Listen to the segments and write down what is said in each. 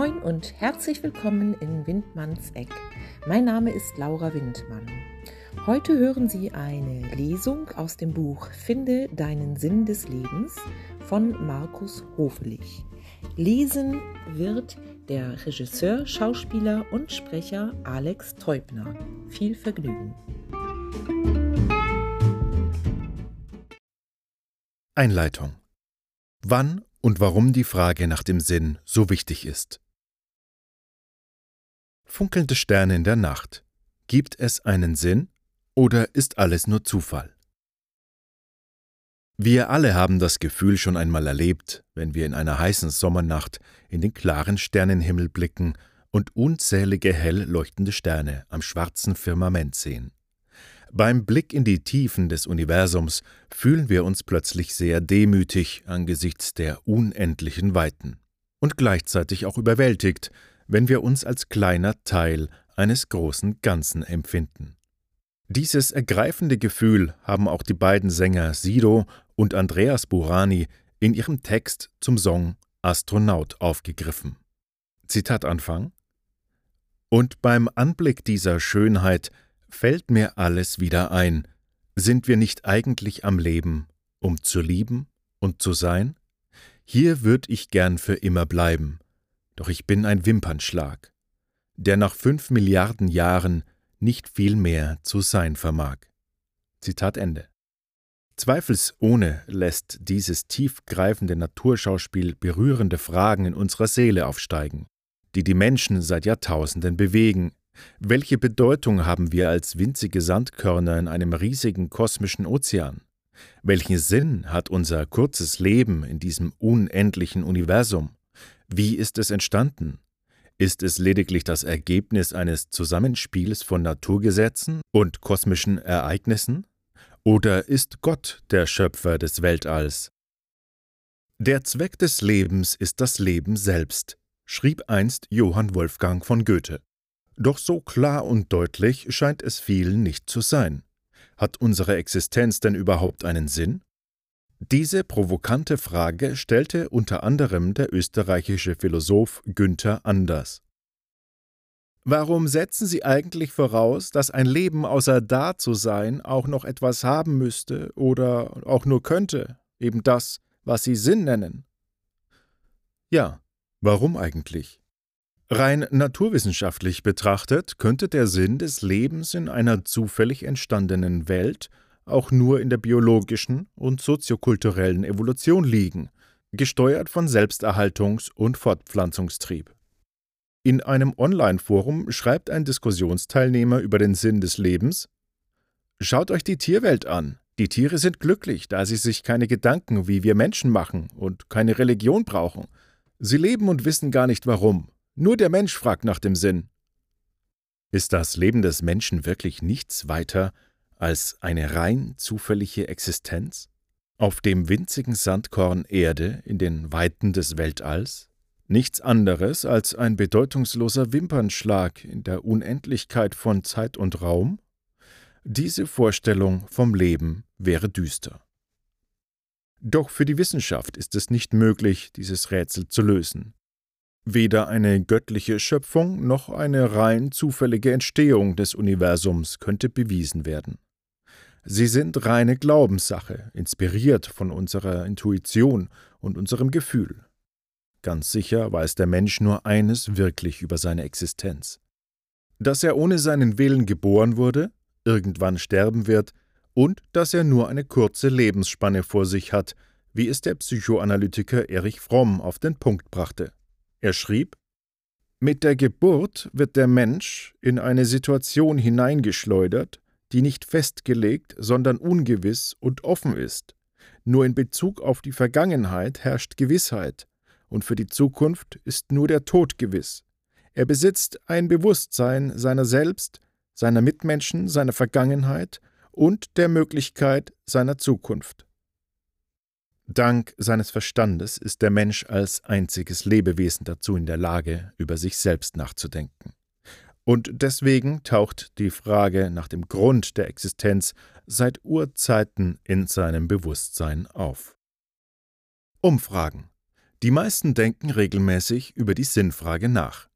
Moin und herzlich willkommen in Windmanns Eck. Mein Name ist Laura Windmann. Heute hören Sie eine Lesung aus dem Buch Finde deinen Sinn des Lebens von Markus Hofelich. Lesen wird der Regisseur, Schauspieler und Sprecher Alex Teubner. Viel Vergnügen. Einleitung. Wann und warum die Frage nach dem Sinn so wichtig ist. Funkelnde Sterne in der Nacht. Gibt es einen Sinn oder ist alles nur Zufall? Wir alle haben das Gefühl schon einmal erlebt, wenn wir in einer heißen Sommernacht in den klaren Sternenhimmel blicken und unzählige hell leuchtende Sterne am schwarzen Firmament sehen. Beim Blick in die Tiefen des Universums fühlen wir uns plötzlich sehr demütig angesichts der unendlichen Weiten und gleichzeitig auch überwältigt, wenn wir uns als kleiner Teil eines großen Ganzen empfinden. Dieses ergreifende Gefühl haben auch die beiden Sänger Sido und Andreas Burani in ihrem Text zum Song Astronaut aufgegriffen. Zitat Anfang Und beim Anblick dieser Schönheit fällt mir alles wieder ein. Sind wir nicht eigentlich am Leben, um zu lieben und zu sein? Hier würd ich gern für immer bleiben, doch ich bin ein Wimpernschlag, der nach fünf Milliarden Jahren nicht viel mehr zu sein vermag. Zitat Ende. Zweifelsohne lässt dieses tiefgreifende Naturschauspiel berührende Fragen in unserer Seele aufsteigen, die die Menschen seit Jahrtausenden bewegen, welche Bedeutung haben wir als winzige Sandkörner in einem riesigen kosmischen Ozean? Welchen Sinn hat unser kurzes Leben in diesem unendlichen Universum? Wie ist es entstanden? Ist es lediglich das Ergebnis eines Zusammenspiels von Naturgesetzen und kosmischen Ereignissen? Oder ist Gott der Schöpfer des Weltalls? Der Zweck des Lebens ist das Leben selbst, schrieb einst Johann Wolfgang von Goethe. Doch so klar und deutlich scheint es vielen nicht zu sein. Hat unsere Existenz denn überhaupt einen Sinn? Diese provokante Frage stellte unter anderem der österreichische Philosoph Günther Anders. Warum setzen Sie eigentlich voraus, dass ein Leben außer da zu sein auch noch etwas haben müsste oder auch nur könnte, eben das, was Sie Sinn nennen? Ja, warum eigentlich? Rein naturwissenschaftlich betrachtet könnte der Sinn des Lebens in einer zufällig entstandenen Welt auch nur in der biologischen und soziokulturellen Evolution liegen, gesteuert von Selbsterhaltungs- und Fortpflanzungstrieb. In einem Online-Forum schreibt ein Diskussionsteilnehmer über den Sinn des Lebens Schaut euch die Tierwelt an. Die Tiere sind glücklich, da sie sich keine Gedanken wie wir Menschen machen und keine Religion brauchen. Sie leben und wissen gar nicht warum. Nur der Mensch fragt nach dem Sinn. Ist das Leben des Menschen wirklich nichts weiter als eine rein zufällige Existenz? Auf dem winzigen Sandkorn Erde in den Weiten des Weltalls? Nichts anderes als ein bedeutungsloser Wimpernschlag in der Unendlichkeit von Zeit und Raum? Diese Vorstellung vom Leben wäre düster. Doch für die Wissenschaft ist es nicht möglich, dieses Rätsel zu lösen. Weder eine göttliche Schöpfung noch eine rein zufällige Entstehung des Universums könnte bewiesen werden. Sie sind reine Glaubenssache, inspiriert von unserer Intuition und unserem Gefühl. Ganz sicher weiß der Mensch nur eines wirklich über seine Existenz. Dass er ohne seinen Willen geboren wurde, irgendwann sterben wird und dass er nur eine kurze Lebensspanne vor sich hat, wie es der Psychoanalytiker Erich Fromm auf den Punkt brachte. Er schrieb Mit der Geburt wird der Mensch in eine Situation hineingeschleudert, die nicht festgelegt, sondern ungewiss und offen ist. Nur in Bezug auf die Vergangenheit herrscht Gewissheit, und für die Zukunft ist nur der Tod gewiss. Er besitzt ein Bewusstsein seiner selbst, seiner Mitmenschen, seiner Vergangenheit und der Möglichkeit seiner Zukunft. Dank seines Verstandes ist der Mensch als einziges Lebewesen dazu in der Lage, über sich selbst nachzudenken. Und deswegen taucht die Frage nach dem Grund der Existenz seit Urzeiten in seinem Bewusstsein auf. Umfragen. Die meisten denken regelmäßig über die Sinnfrage nach.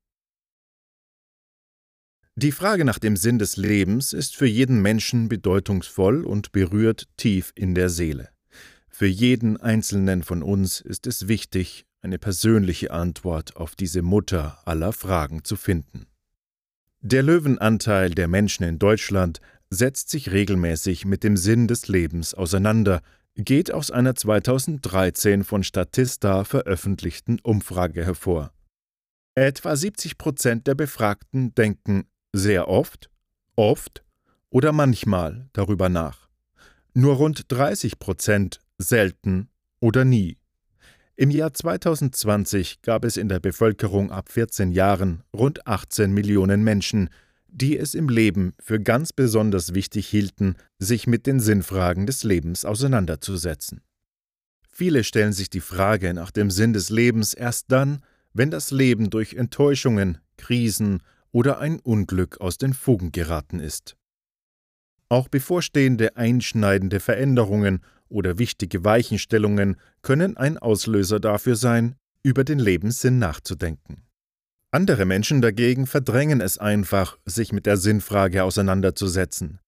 Die Frage nach dem Sinn des Lebens ist für jeden Menschen bedeutungsvoll und berührt tief in der Seele. Für jeden Einzelnen von uns ist es wichtig, eine persönliche Antwort auf diese Mutter aller Fragen zu finden. Der Löwenanteil der Menschen in Deutschland setzt sich regelmäßig mit dem Sinn des Lebens auseinander, geht aus einer 2013 von Statista veröffentlichten Umfrage hervor. Etwa 70 Prozent der Befragten denken sehr oft, oft oder manchmal darüber nach. Nur rund 30 Prozent selten oder nie. Im Jahr 2020 gab es in der Bevölkerung ab 14 Jahren rund 18 Millionen Menschen, die es im Leben für ganz besonders wichtig hielten, sich mit den Sinnfragen des Lebens auseinanderzusetzen. Viele stellen sich die Frage nach dem Sinn des Lebens erst dann, wenn das Leben durch Enttäuschungen, Krisen oder ein Unglück aus den Fugen geraten ist. Auch bevorstehende einschneidende Veränderungen oder wichtige Weichenstellungen können ein Auslöser dafür sein, über den Lebenssinn nachzudenken. Andere Menschen dagegen verdrängen es einfach, sich mit der Sinnfrage auseinanderzusetzen.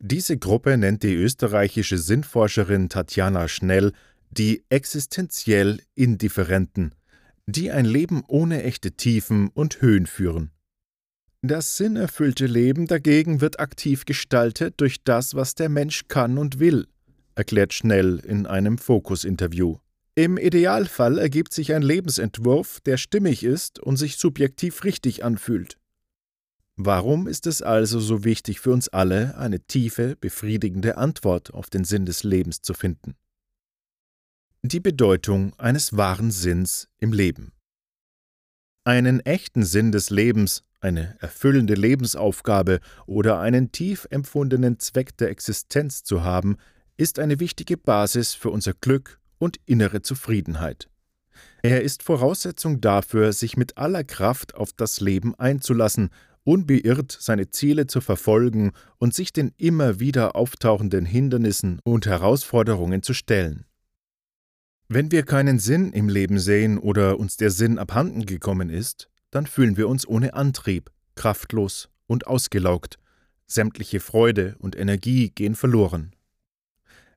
Diese Gruppe nennt die österreichische Sinnforscherin Tatjana Schnell die existenziell Indifferenten, die ein Leben ohne echte Tiefen und Höhen führen. Das sinnerfüllte Leben dagegen wird aktiv gestaltet durch das, was der Mensch kann und will, erklärt Schnell in einem Fokus-Interview. Im Idealfall ergibt sich ein Lebensentwurf, der stimmig ist und sich subjektiv richtig anfühlt. Warum ist es also so wichtig für uns alle, eine tiefe, befriedigende Antwort auf den Sinn des Lebens zu finden? Die Bedeutung eines wahren Sinns im Leben. Einen echten Sinn des Lebens, eine erfüllende Lebensaufgabe oder einen tief empfundenen Zweck der Existenz zu haben, ist eine wichtige Basis für unser Glück und innere Zufriedenheit. Er ist Voraussetzung dafür, sich mit aller Kraft auf das Leben einzulassen, unbeirrt seine Ziele zu verfolgen und sich den immer wieder auftauchenden Hindernissen und Herausforderungen zu stellen. Wenn wir keinen Sinn im Leben sehen oder uns der Sinn abhanden gekommen ist, dann fühlen wir uns ohne Antrieb, kraftlos und ausgelaugt. Sämtliche Freude und Energie gehen verloren.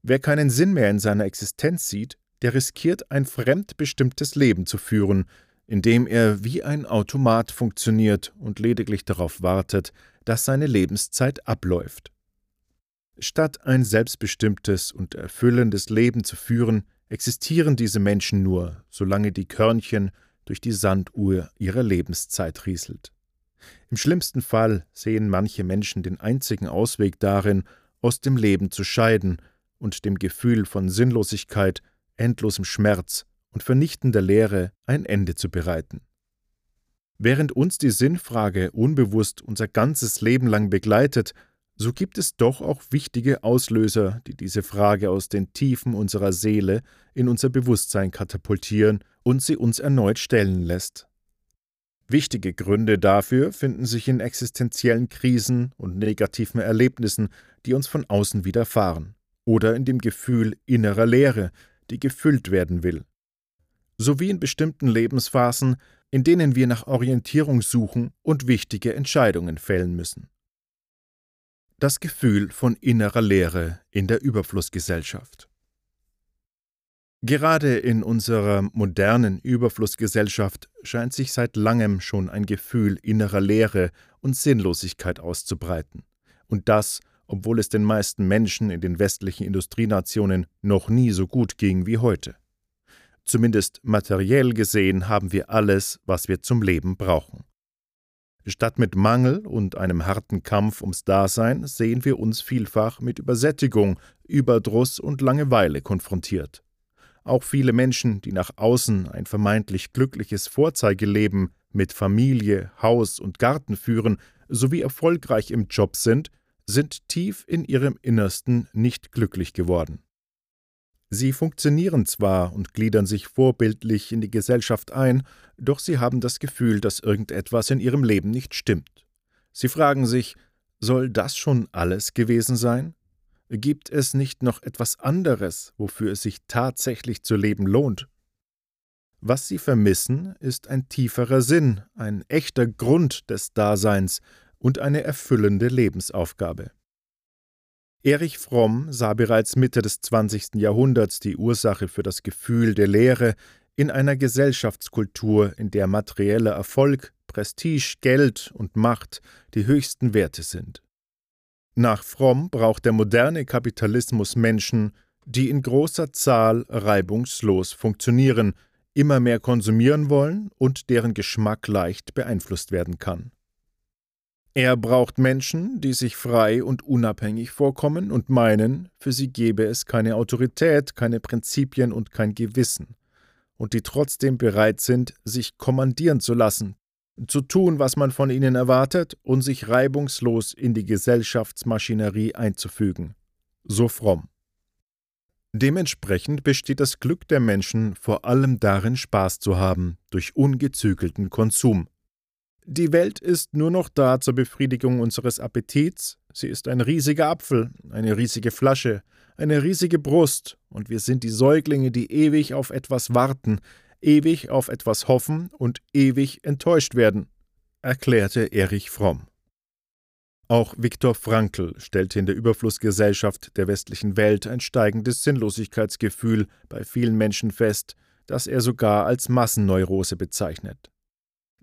Wer keinen Sinn mehr in seiner Existenz sieht, der riskiert ein fremdbestimmtes Leben zu führen, in dem er wie ein Automat funktioniert und lediglich darauf wartet, dass seine Lebenszeit abläuft. Statt ein selbstbestimmtes und erfüllendes Leben zu führen, existieren diese Menschen nur, solange die Körnchen durch die Sanduhr ihrer Lebenszeit rieselt. Im schlimmsten Fall sehen manche Menschen den einzigen Ausweg darin, aus dem Leben zu scheiden und dem Gefühl von Sinnlosigkeit, endlosem Schmerz und vernichtender Leere ein Ende zu bereiten. Während uns die Sinnfrage unbewusst unser ganzes Leben lang begleitet, so gibt es doch auch wichtige Auslöser, die diese Frage aus den Tiefen unserer Seele in unser Bewusstsein katapultieren und sie uns erneut stellen lässt. Wichtige Gründe dafür finden sich in existenziellen Krisen und negativen Erlebnissen, die uns von außen widerfahren oder in dem Gefühl innerer Leere, die gefüllt werden will. Sowie in bestimmten Lebensphasen, in denen wir nach Orientierung suchen und wichtige Entscheidungen fällen müssen. Das Gefühl von innerer Leere in der Überflussgesellschaft. Gerade in unserer modernen Überflussgesellschaft scheint sich seit langem schon ein Gefühl innerer Leere und Sinnlosigkeit auszubreiten. Und das obwohl es den meisten Menschen in den westlichen Industrienationen noch nie so gut ging wie heute. Zumindest materiell gesehen haben wir alles, was wir zum Leben brauchen. Statt mit Mangel und einem harten Kampf ums Dasein sehen wir uns vielfach mit Übersättigung, Überdruss und Langeweile konfrontiert. Auch viele Menschen, die nach außen ein vermeintlich glückliches Vorzeigeleben mit Familie, Haus und Garten führen sowie erfolgreich im Job sind, sind tief in ihrem Innersten nicht glücklich geworden. Sie funktionieren zwar und gliedern sich vorbildlich in die Gesellschaft ein, doch sie haben das Gefühl, dass irgendetwas in ihrem Leben nicht stimmt. Sie fragen sich, soll das schon alles gewesen sein? Gibt es nicht noch etwas anderes, wofür es sich tatsächlich zu leben lohnt? Was sie vermissen, ist ein tieferer Sinn, ein echter Grund des Daseins und eine erfüllende Lebensaufgabe. Erich Fromm sah bereits Mitte des 20. Jahrhunderts die Ursache für das Gefühl der Leere in einer Gesellschaftskultur, in der materieller Erfolg, Prestige, Geld und Macht die höchsten Werte sind. Nach Fromm braucht der moderne Kapitalismus Menschen, die in großer Zahl reibungslos funktionieren, immer mehr konsumieren wollen und deren Geschmack leicht beeinflusst werden kann. Er braucht Menschen, die sich frei und unabhängig vorkommen und meinen, für sie gebe es keine Autorität, keine Prinzipien und kein Gewissen, und die trotzdem bereit sind, sich kommandieren zu lassen, zu tun, was man von ihnen erwartet und sich reibungslos in die Gesellschaftsmaschinerie einzufügen. So fromm. Dementsprechend besteht das Glück der Menschen vor allem darin, Spaß zu haben, durch ungezügelten Konsum. Die Welt ist nur noch da zur Befriedigung unseres Appetits, sie ist ein riesiger Apfel, eine riesige Flasche, eine riesige Brust, und wir sind die Säuglinge, die ewig auf etwas warten, ewig auf etwas hoffen und ewig enttäuscht werden, erklärte Erich Fromm. Auch Viktor Frankl stellte in der Überflussgesellschaft der westlichen Welt ein steigendes Sinnlosigkeitsgefühl bei vielen Menschen fest, das er sogar als Massenneurose bezeichnet.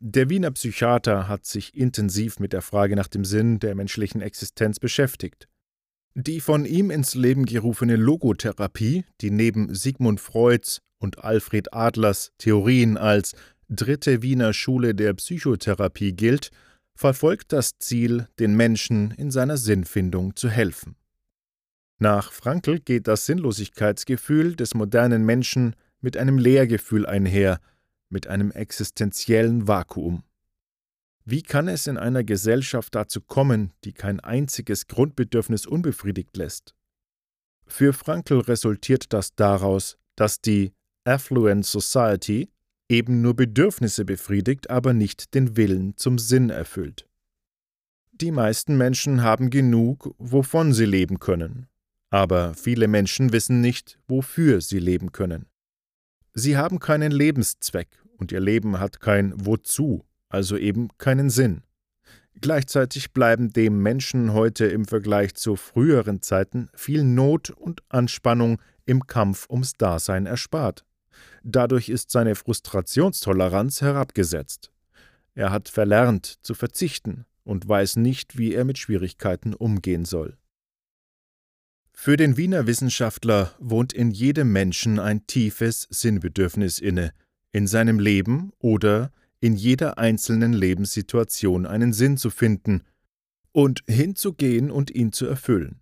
Der Wiener Psychiater hat sich intensiv mit der Frage nach dem Sinn der menschlichen Existenz beschäftigt. Die von ihm ins Leben gerufene Logotherapie, die neben Sigmund Freuds und Alfred Adlers Theorien als dritte Wiener Schule der Psychotherapie gilt, verfolgt das Ziel, den Menschen in seiner Sinnfindung zu helfen. Nach Frankl geht das Sinnlosigkeitsgefühl des modernen Menschen mit einem Leergefühl einher, mit einem existenziellen Vakuum. Wie kann es in einer Gesellschaft dazu kommen, die kein einziges Grundbedürfnis unbefriedigt lässt? Für Frankl resultiert das daraus, dass die Affluent Society eben nur Bedürfnisse befriedigt, aber nicht den Willen zum Sinn erfüllt. Die meisten Menschen haben genug, wovon sie leben können, aber viele Menschen wissen nicht, wofür sie leben können. Sie haben keinen Lebenszweck und ihr Leben hat kein Wozu, also eben keinen Sinn. Gleichzeitig bleiben dem Menschen heute im Vergleich zu früheren Zeiten viel Not und Anspannung im Kampf ums Dasein erspart. Dadurch ist seine Frustrationstoleranz herabgesetzt. Er hat verlernt zu verzichten und weiß nicht, wie er mit Schwierigkeiten umgehen soll. Für den Wiener Wissenschaftler wohnt in jedem Menschen ein tiefes Sinnbedürfnis inne, in seinem Leben oder in jeder einzelnen Lebenssituation einen Sinn zu finden und hinzugehen und ihn zu erfüllen.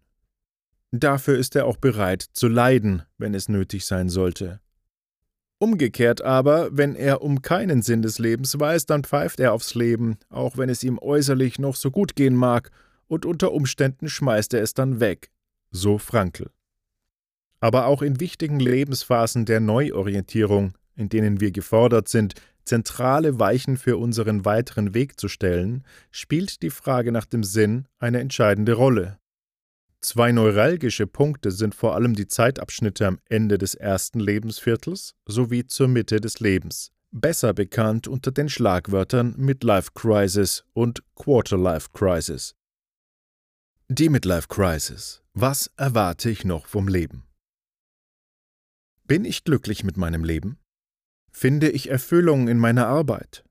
Dafür ist er auch bereit zu leiden, wenn es nötig sein sollte. Umgekehrt aber, wenn er um keinen Sinn des Lebens weiß, dann pfeift er aufs Leben, auch wenn es ihm äußerlich noch so gut gehen mag, und unter Umständen schmeißt er es dann weg. So Frankl. Aber auch in wichtigen Lebensphasen der Neuorientierung, in denen wir gefordert sind, zentrale Weichen für unseren weiteren Weg zu stellen, spielt die Frage nach dem Sinn eine entscheidende Rolle. Zwei neuralgische Punkte sind vor allem die Zeitabschnitte am Ende des ersten Lebensviertels sowie zur Mitte des Lebens, besser bekannt unter den Schlagwörtern Midlife Crisis und Quarterlife Crisis. Die Midlife Crisis. Was erwarte ich noch vom Leben? Bin ich glücklich mit meinem Leben? Finde ich Erfüllung in meiner Arbeit?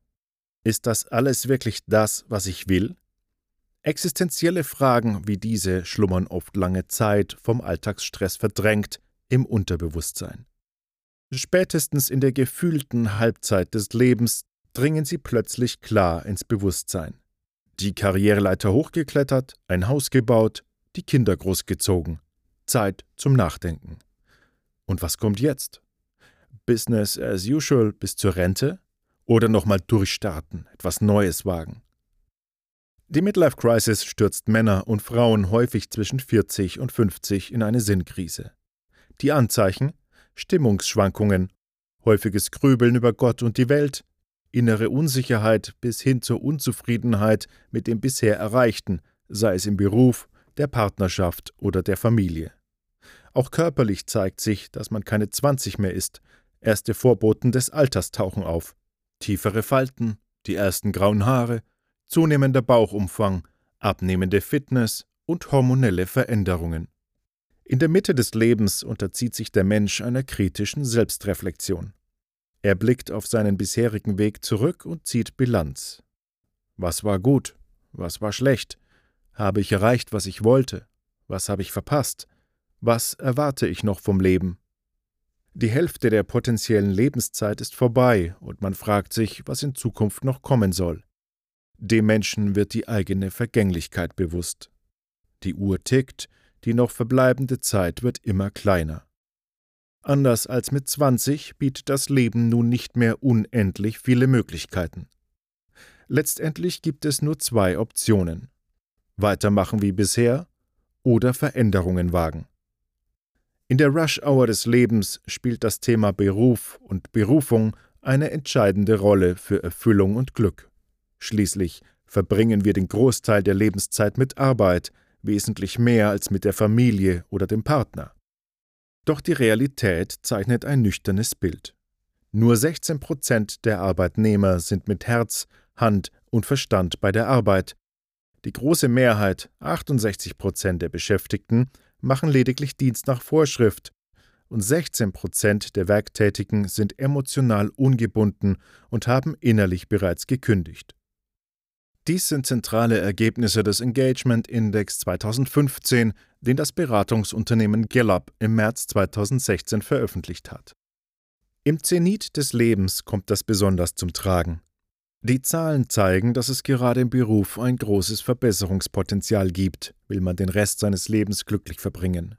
Ist das alles wirklich das, was ich will? Existenzielle Fragen wie diese schlummern oft lange Zeit vom Alltagsstress verdrängt im Unterbewusstsein. Spätestens in der gefühlten Halbzeit des Lebens dringen sie plötzlich klar ins Bewusstsein. Die Karriereleiter hochgeklettert, ein Haus gebaut, die Kinder großgezogen. Zeit zum Nachdenken. Und was kommt jetzt? Business as usual bis zur Rente? Oder nochmal durchstarten, etwas Neues wagen? Die Midlife Crisis stürzt Männer und Frauen häufig zwischen 40 und 50 in eine Sinnkrise. Die Anzeichen Stimmungsschwankungen, häufiges Grübeln über Gott und die Welt, innere Unsicherheit bis hin zur Unzufriedenheit mit dem bisher Erreichten, sei es im Beruf, der Partnerschaft oder der Familie. Auch körperlich zeigt sich, dass man keine 20 mehr ist, Erste Vorboten des Alters tauchen auf. Tiefere Falten, die ersten grauen Haare, zunehmender Bauchumfang, abnehmende Fitness und hormonelle Veränderungen. In der Mitte des Lebens unterzieht sich der Mensch einer kritischen Selbstreflexion. Er blickt auf seinen bisherigen Weg zurück und zieht Bilanz. Was war gut? Was war schlecht? Habe ich erreicht, was ich wollte? Was habe ich verpasst? Was erwarte ich noch vom Leben? Die Hälfte der potenziellen Lebenszeit ist vorbei und man fragt sich, was in Zukunft noch kommen soll. Dem Menschen wird die eigene Vergänglichkeit bewusst. Die Uhr tickt, die noch verbleibende Zeit wird immer kleiner. Anders als mit 20 bietet das Leben nun nicht mehr unendlich viele Möglichkeiten. Letztendlich gibt es nur zwei Optionen. Weitermachen wie bisher oder Veränderungen wagen. In der Rush-Hour des Lebens spielt das Thema Beruf und Berufung eine entscheidende Rolle für Erfüllung und Glück. Schließlich verbringen wir den Großteil der Lebenszeit mit Arbeit, wesentlich mehr als mit der Familie oder dem Partner. Doch die Realität zeichnet ein nüchternes Bild. Nur 16 Prozent der Arbeitnehmer sind mit Herz, Hand und Verstand bei der Arbeit. Die große Mehrheit, 68 Prozent der Beschäftigten, machen lediglich Dienst nach Vorschrift und 16 Prozent der Werktätigen sind emotional ungebunden und haben innerlich bereits gekündigt. Dies sind zentrale Ergebnisse des Engagement Index 2015, den das Beratungsunternehmen Gallup im März 2016 veröffentlicht hat. Im Zenit des Lebens kommt das besonders zum Tragen. Die Zahlen zeigen, dass es gerade im Beruf ein großes Verbesserungspotenzial gibt, will man den Rest seines Lebens glücklich verbringen.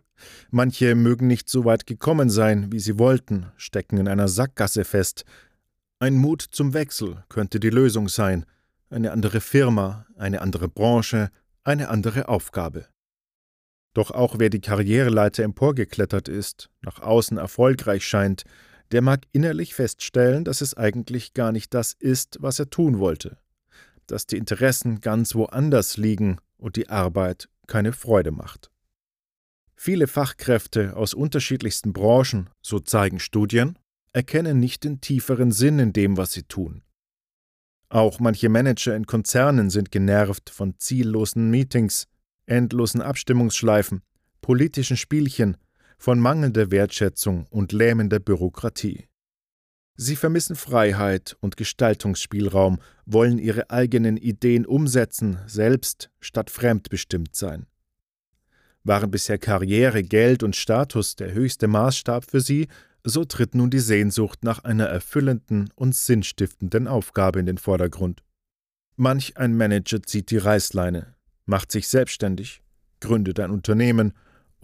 Manche mögen nicht so weit gekommen sein, wie sie wollten, stecken in einer Sackgasse fest. Ein Mut zum Wechsel könnte die Lösung sein, eine andere Firma, eine andere Branche, eine andere Aufgabe. Doch auch wer die Karriereleiter emporgeklettert ist, nach außen erfolgreich scheint, der mag innerlich feststellen, dass es eigentlich gar nicht das ist, was er tun wollte, dass die Interessen ganz woanders liegen und die Arbeit keine Freude macht. Viele Fachkräfte aus unterschiedlichsten Branchen, so zeigen Studien, erkennen nicht den tieferen Sinn in dem, was sie tun. Auch manche Manager in Konzernen sind genervt von ziellosen Meetings, endlosen Abstimmungsschleifen, politischen Spielchen, von mangelnder Wertschätzung und lähmender Bürokratie. Sie vermissen Freiheit und Gestaltungsspielraum, wollen ihre eigenen Ideen umsetzen, selbst statt fremdbestimmt sein. Waren bisher Karriere, Geld und Status der höchste Maßstab für sie, so tritt nun die Sehnsucht nach einer erfüllenden und sinnstiftenden Aufgabe in den Vordergrund. Manch ein Manager zieht die Reißleine, macht sich selbstständig, gründet ein Unternehmen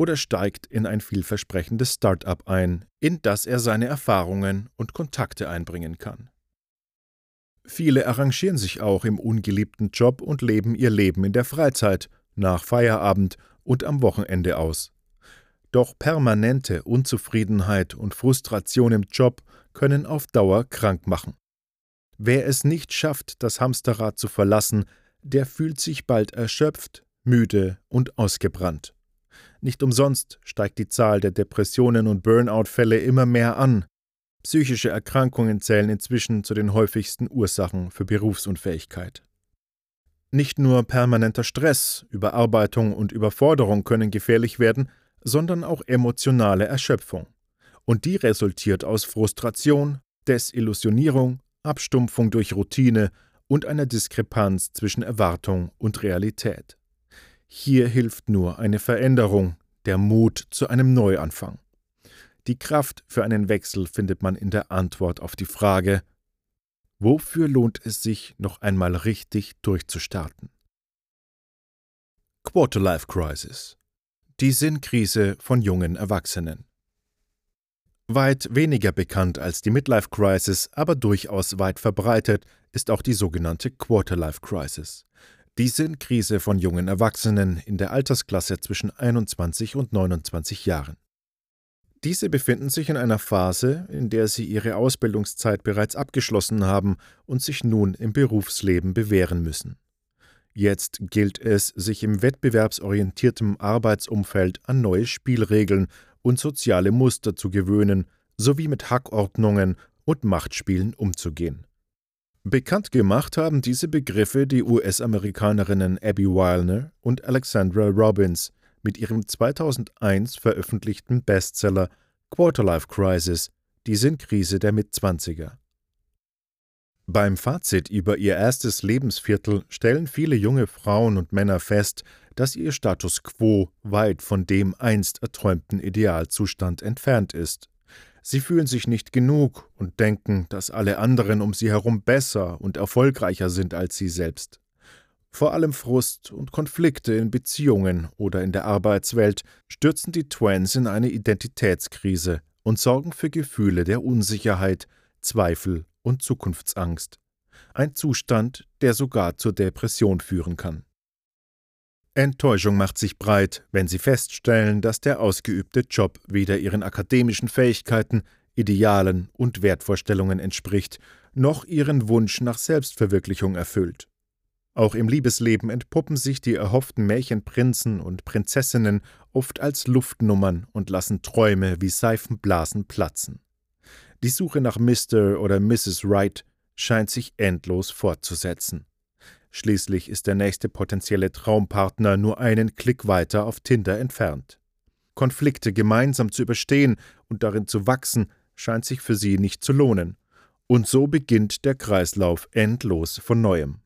oder steigt in ein vielversprechendes Start-up ein, in das er seine Erfahrungen und Kontakte einbringen kann. Viele arrangieren sich auch im ungeliebten Job und leben ihr Leben in der Freizeit, nach Feierabend und am Wochenende aus. Doch permanente Unzufriedenheit und Frustration im Job können auf Dauer krank machen. Wer es nicht schafft, das Hamsterrad zu verlassen, der fühlt sich bald erschöpft, müde und ausgebrannt. Nicht umsonst steigt die Zahl der Depressionen und Burnout-Fälle immer mehr an. Psychische Erkrankungen zählen inzwischen zu den häufigsten Ursachen für Berufsunfähigkeit. Nicht nur permanenter Stress, Überarbeitung und Überforderung können gefährlich werden, sondern auch emotionale Erschöpfung. Und die resultiert aus Frustration, Desillusionierung, Abstumpfung durch Routine und einer Diskrepanz zwischen Erwartung und Realität. Hier hilft nur eine Veränderung, der Mut zu einem Neuanfang. Die Kraft für einen Wechsel findet man in der Antwort auf die Frage, wofür lohnt es sich, noch einmal richtig durchzustarten? Quarterlife Crisis die Sinnkrise von jungen Erwachsenen. Weit weniger bekannt als die Midlife Crisis, aber durchaus weit verbreitet, ist auch die sogenannte Quarterlife Crisis. Die Sinnkrise von jungen Erwachsenen in der Altersklasse zwischen 21 und 29 Jahren. Diese befinden sich in einer Phase, in der sie ihre Ausbildungszeit bereits abgeschlossen haben und sich nun im Berufsleben bewähren müssen. Jetzt gilt es, sich im wettbewerbsorientierten Arbeitsumfeld an neue Spielregeln und soziale Muster zu gewöhnen, sowie mit Hackordnungen und Machtspielen umzugehen. Bekannt gemacht haben diese Begriffe die US-Amerikanerinnen Abby Wilner und Alexandra Robbins mit ihrem 2001 veröffentlichten Bestseller Quarterlife Crisis, die Sinnkrise der Mitzwanziger. Beim Fazit über ihr erstes Lebensviertel stellen viele junge Frauen und Männer fest, dass ihr Status quo weit von dem einst erträumten Idealzustand entfernt ist. Sie fühlen sich nicht genug und denken, dass alle anderen um sie herum besser und erfolgreicher sind als sie selbst. Vor allem Frust und Konflikte in Beziehungen oder in der Arbeitswelt stürzen die Twins in eine Identitätskrise und sorgen für Gefühle der Unsicherheit, Zweifel und Zukunftsangst. Ein Zustand, der sogar zur Depression führen kann. Enttäuschung macht sich breit, wenn sie feststellen, dass der ausgeübte Job weder ihren akademischen Fähigkeiten, Idealen und Wertvorstellungen entspricht, noch ihren Wunsch nach Selbstverwirklichung erfüllt. Auch im Liebesleben entpuppen sich die erhofften Märchenprinzen und Prinzessinnen oft als Luftnummern und lassen Träume wie Seifenblasen platzen. Die Suche nach Mr. oder Mrs. Wright scheint sich endlos fortzusetzen. Schließlich ist der nächste potenzielle Traumpartner nur einen Klick weiter auf Tinder entfernt. Konflikte gemeinsam zu überstehen und darin zu wachsen, scheint sich für sie nicht zu lohnen. Und so beginnt der Kreislauf endlos von neuem.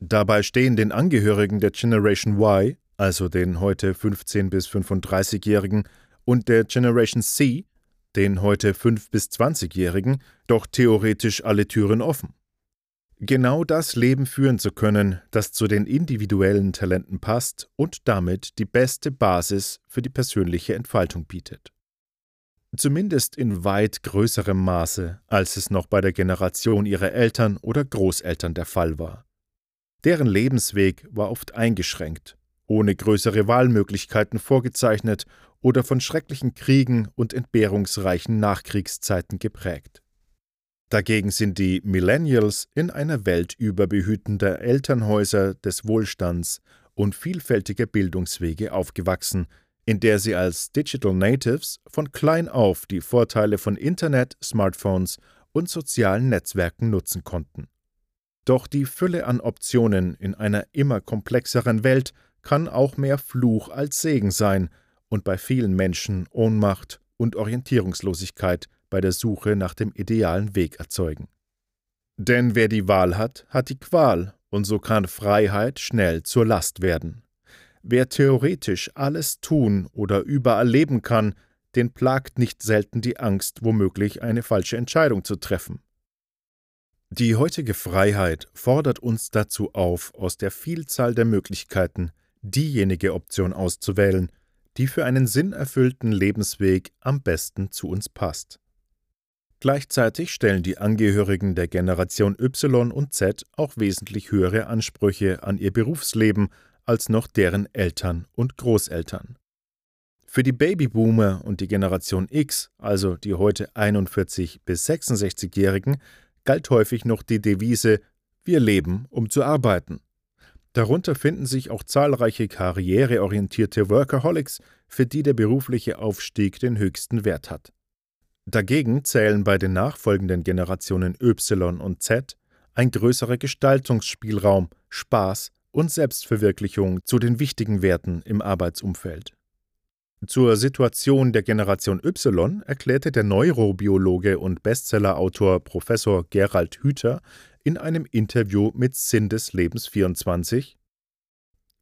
Dabei stehen den Angehörigen der Generation Y, also den heute 15 bis 35-Jährigen, und der Generation C, den heute 5 bis 20-Jährigen, doch theoretisch alle Türen offen genau das Leben führen zu können, das zu den individuellen Talenten passt und damit die beste Basis für die persönliche Entfaltung bietet. Zumindest in weit größerem Maße, als es noch bei der Generation ihrer Eltern oder Großeltern der Fall war. Deren Lebensweg war oft eingeschränkt, ohne größere Wahlmöglichkeiten vorgezeichnet oder von schrecklichen Kriegen und entbehrungsreichen Nachkriegszeiten geprägt. Dagegen sind die Millennials in einer Welt überbehütender Elternhäuser des Wohlstands und vielfältiger Bildungswege aufgewachsen, in der sie als Digital Natives von klein auf die Vorteile von Internet, Smartphones und sozialen Netzwerken nutzen konnten. Doch die Fülle an Optionen in einer immer komplexeren Welt kann auch mehr Fluch als Segen sein und bei vielen Menschen Ohnmacht und Orientierungslosigkeit bei der Suche nach dem idealen Weg erzeugen. Denn wer die Wahl hat, hat die Qual, und so kann Freiheit schnell zur Last werden. Wer theoretisch alles tun oder überall leben kann, den plagt nicht selten die Angst, womöglich eine falsche Entscheidung zu treffen. Die heutige Freiheit fordert uns dazu auf, aus der Vielzahl der Möglichkeiten diejenige Option auszuwählen, die für einen sinnerfüllten Lebensweg am besten zu uns passt. Gleichzeitig stellen die Angehörigen der Generation Y und Z auch wesentlich höhere Ansprüche an ihr Berufsleben als noch deren Eltern und Großeltern. Für die Babyboomer und die Generation X, also die heute 41 bis 66-Jährigen, galt häufig noch die Devise Wir leben, um zu arbeiten. Darunter finden sich auch zahlreiche karriereorientierte Workaholics, für die der berufliche Aufstieg den höchsten Wert hat. Dagegen zählen bei den nachfolgenden Generationen Y und Z ein größerer Gestaltungsspielraum, Spaß und Selbstverwirklichung zu den wichtigen Werten im Arbeitsumfeld. Zur Situation der Generation Y erklärte der Neurobiologe und Bestsellerautor Professor Gerald Hüther in einem Interview mit Sinn des Lebens 24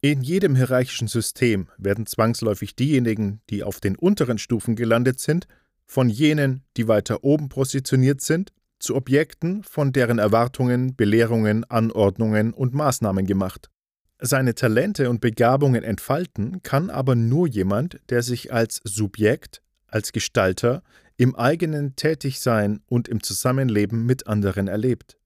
In jedem hierarchischen System werden zwangsläufig diejenigen, die auf den unteren Stufen gelandet sind, von jenen, die weiter oben positioniert sind, zu Objekten von deren Erwartungen, Belehrungen, Anordnungen und Maßnahmen gemacht. Seine Talente und Begabungen entfalten kann aber nur jemand, der sich als Subjekt, als Gestalter, im eigenen Tätigsein und im Zusammenleben mit anderen erlebt.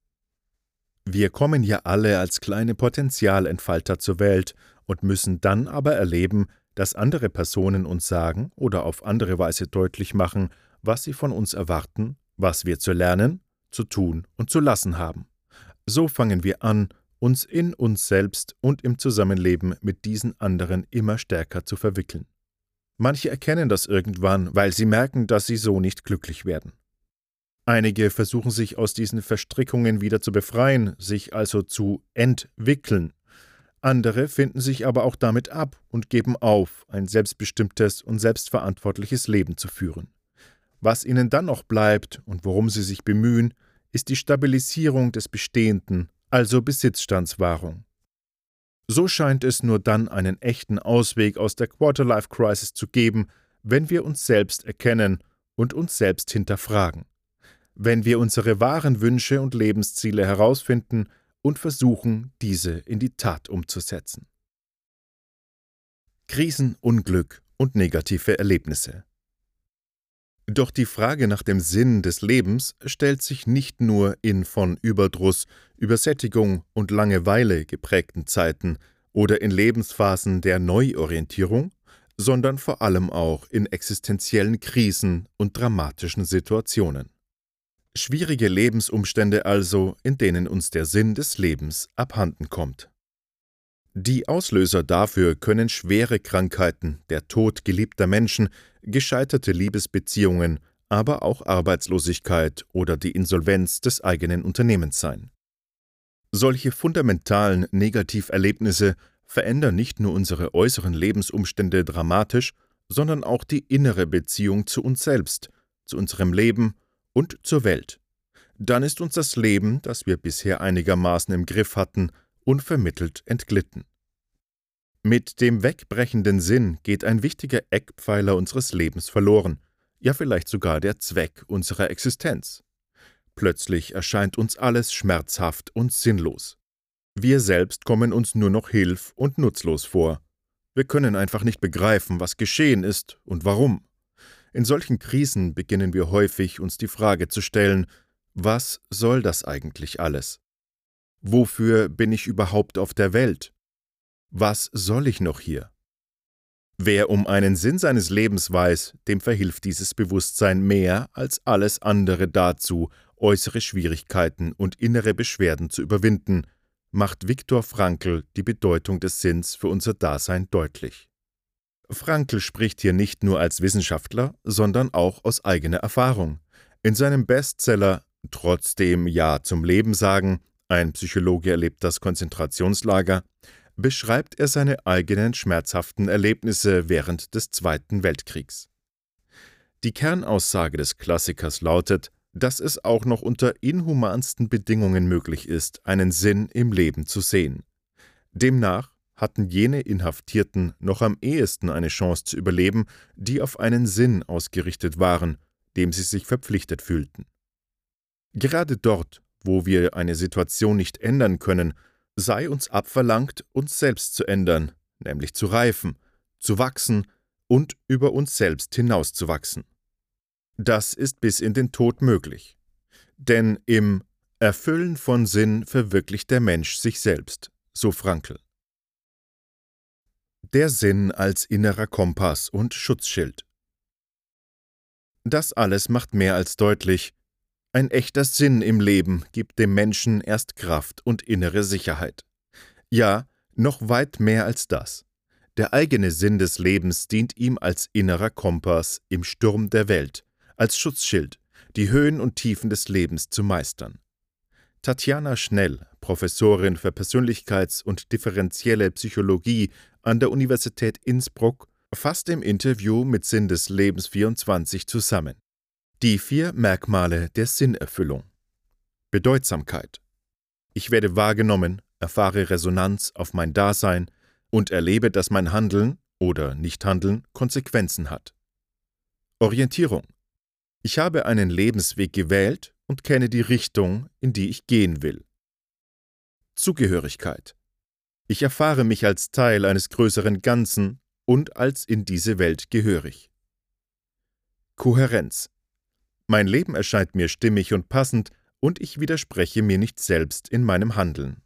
Wir kommen ja alle als kleine Potenzialentfalter zur Welt und müssen dann aber erleben, dass andere Personen uns sagen oder auf andere Weise deutlich machen, was sie von uns erwarten, was wir zu lernen, zu tun und zu lassen haben. So fangen wir an, uns in uns selbst und im Zusammenleben mit diesen anderen immer stärker zu verwickeln. Manche erkennen das irgendwann, weil sie merken, dass sie so nicht glücklich werden. Einige versuchen sich aus diesen Verstrickungen wieder zu befreien, sich also zu entwickeln. Andere finden sich aber auch damit ab und geben auf, ein selbstbestimmtes und selbstverantwortliches Leben zu führen. Was ihnen dann noch bleibt und worum sie sich bemühen, ist die Stabilisierung des Bestehenden, also Besitzstandswahrung. So scheint es nur dann einen echten Ausweg aus der Quarterlife-Crisis zu geben, wenn wir uns selbst erkennen und uns selbst hinterfragen. Wenn wir unsere wahren Wünsche und Lebensziele herausfinden und versuchen, diese in die Tat umzusetzen. Krisen, Unglück und negative Erlebnisse. Doch die Frage nach dem Sinn des Lebens stellt sich nicht nur in von Überdruss, Übersättigung und Langeweile geprägten Zeiten oder in Lebensphasen der Neuorientierung, sondern vor allem auch in existenziellen Krisen und dramatischen Situationen. Schwierige Lebensumstände also, in denen uns der Sinn des Lebens abhanden kommt. Die Auslöser dafür können schwere Krankheiten, der Tod geliebter Menschen, gescheiterte Liebesbeziehungen, aber auch Arbeitslosigkeit oder die Insolvenz des eigenen Unternehmens sein. Solche fundamentalen Negativerlebnisse verändern nicht nur unsere äußeren Lebensumstände dramatisch, sondern auch die innere Beziehung zu uns selbst, zu unserem Leben und zur Welt. Dann ist uns das Leben, das wir bisher einigermaßen im Griff hatten, unvermittelt entglitten. Mit dem wegbrechenden Sinn geht ein wichtiger Eckpfeiler unseres Lebens verloren, ja vielleicht sogar der Zweck unserer Existenz. Plötzlich erscheint uns alles schmerzhaft und sinnlos. Wir selbst kommen uns nur noch hilf- und nutzlos vor. Wir können einfach nicht begreifen, was geschehen ist und warum. In solchen Krisen beginnen wir häufig uns die Frage zu stellen, was soll das eigentlich alles? Wofür bin ich überhaupt auf der Welt? Was soll ich noch hier? Wer um einen Sinn seines Lebens weiß, dem verhilft dieses Bewusstsein mehr als alles andere dazu, äußere Schwierigkeiten und innere Beschwerden zu überwinden, macht Viktor Frankl die Bedeutung des Sinns für unser Dasein deutlich. Frankl spricht hier nicht nur als Wissenschaftler, sondern auch aus eigener Erfahrung. In seinem Bestseller Trotzdem Ja zum Leben sagen, ein Psychologe erlebt das Konzentrationslager, beschreibt er seine eigenen schmerzhaften Erlebnisse während des Zweiten Weltkriegs. Die Kernaussage des Klassikers lautet, dass es auch noch unter inhumansten Bedingungen möglich ist, einen Sinn im Leben zu sehen. Demnach hatten jene Inhaftierten noch am ehesten eine Chance zu überleben, die auf einen Sinn ausgerichtet waren, dem sie sich verpflichtet fühlten. Gerade dort, wo wir eine Situation nicht ändern können, sei uns abverlangt, uns selbst zu ändern, nämlich zu reifen, zu wachsen und über uns selbst hinauszuwachsen. Das ist bis in den Tod möglich. Denn im Erfüllen von Sinn verwirklicht der Mensch sich selbst, so Frankl. Der Sinn als innerer Kompass und Schutzschild. Das alles macht mehr als deutlich, ein echter Sinn im Leben gibt dem Menschen erst Kraft und innere Sicherheit. Ja, noch weit mehr als das. Der eigene Sinn des Lebens dient ihm als innerer Kompass im Sturm der Welt, als Schutzschild, die Höhen und Tiefen des Lebens zu meistern. Tatjana Schnell, Professorin für Persönlichkeits- und differenzielle Psychologie an der Universität Innsbruck, fasst im Interview mit Sinn des Lebens 24 zusammen. Die vier Merkmale der Sinnerfüllung. Bedeutsamkeit. Ich werde wahrgenommen, erfahre Resonanz auf mein Dasein und erlebe, dass mein Handeln oder Nichthandeln Konsequenzen hat. Orientierung. Ich habe einen Lebensweg gewählt und kenne die Richtung, in die ich gehen will. Zugehörigkeit. Ich erfahre mich als Teil eines größeren Ganzen und als in diese Welt gehörig. Kohärenz. Mein Leben erscheint mir stimmig und passend, und ich widerspreche mir nicht selbst in meinem Handeln.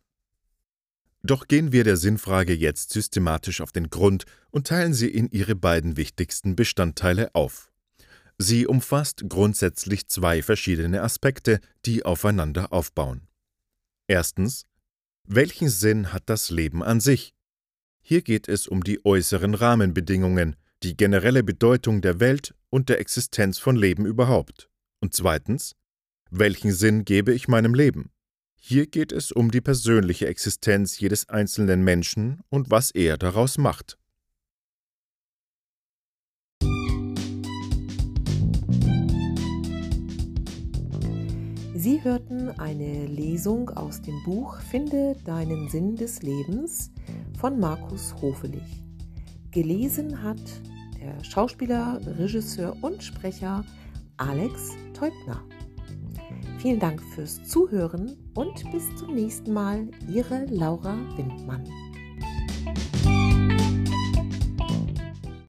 Doch gehen wir der Sinnfrage jetzt systematisch auf den Grund und teilen sie in ihre beiden wichtigsten Bestandteile auf. Sie umfasst grundsätzlich zwei verschiedene Aspekte, die aufeinander aufbauen. Erstens, welchen Sinn hat das Leben an sich? Hier geht es um die äußeren Rahmenbedingungen, die generelle Bedeutung der Welt und der Existenz von Leben überhaupt. Und zweitens, welchen Sinn gebe ich meinem Leben? Hier geht es um die persönliche Existenz jedes einzelnen Menschen und was er daraus macht. Sie hörten eine Lesung aus dem Buch Finde deinen Sinn des Lebens von Markus Hofelich. Gelesen hat der Schauspieler, Regisseur und Sprecher Alex Teubner. Vielen Dank fürs Zuhören und bis zum nächsten Mal, Ihre Laura Windmann.